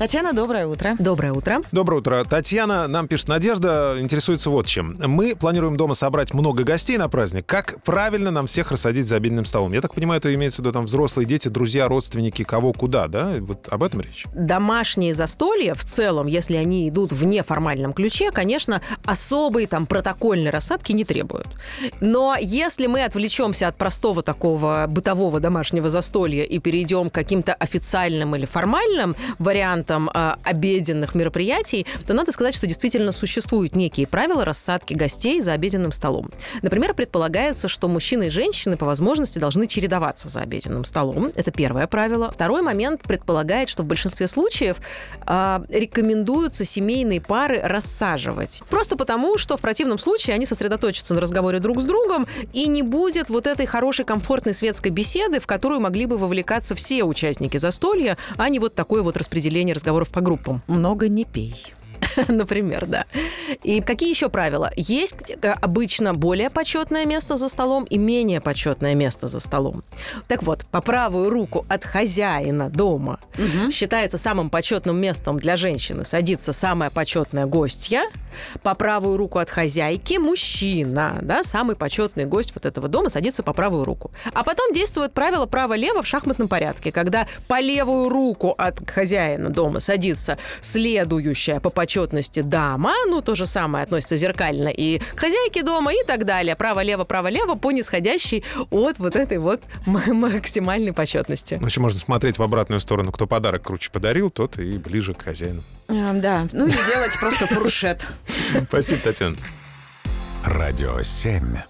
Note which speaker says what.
Speaker 1: Татьяна, доброе утро.
Speaker 2: Доброе утро.
Speaker 3: Доброе утро. Татьяна, нам пишет Надежда, интересуется вот чем. Мы планируем дома собрать много гостей на праздник. Как правильно нам всех рассадить за обеденным столом? Я так понимаю, это имеется в виду там взрослые дети, друзья, родственники, кого куда, да? Вот об этом речь?
Speaker 2: Домашние застолья в целом, если они идут в неформальном ключе, конечно, особые там протокольной рассадки не требуют. Но если мы отвлечемся от простого такого бытового домашнего застолья и перейдем к каким-то официальным или формальным вариантам э, обеденных мероприятий, то надо сказать, что действительно существуют некие правила рассадки гостей за обеденным столом. Например, предполагается, что мужчины и женщины по возможности должны чередоваться за обеденным столом. Это первое правило. Второй момент предполагает, что в большинстве случаев э, рекомендуются семейные пары рассаживать. Просто потому, что в противном случае они сосредоточатся на разговоре друг с другом, и не будет вот этой хорошей, комфортной светской беседы, в которую могли бы вовлекаться все участники застолья, а не вот такое вот распределение разговоров по группам.
Speaker 1: Много не пей.
Speaker 2: Например, да. И какие еще правила? Есть э, обычно более почетное место за столом и менее почетное место за столом. Так вот, по правую руку от хозяина дома
Speaker 1: Мгм.
Speaker 2: считается самым почетным местом для женщины садится самая почетная гостья. По правую руку от хозяйки мужчина, да, самый почетный гость вот этого дома садится по правую руку. А потом действует правило право-лево в шахматном порядке, когда по левую руку от хозяина дома садится следующая по почетности дама, ну то же самое относится зеркально и к хозяйке дома и так далее. Право-лево, право-лево по нисходящей от вот этой вот максимальной почетности.
Speaker 3: Ну, еще можно смотреть в обратную сторону. Кто подарок круче подарил, тот и ближе к хозяину.
Speaker 1: А, да, ну или делать просто фуршет.
Speaker 3: Спасибо, Татьяна.
Speaker 4: Радио 7.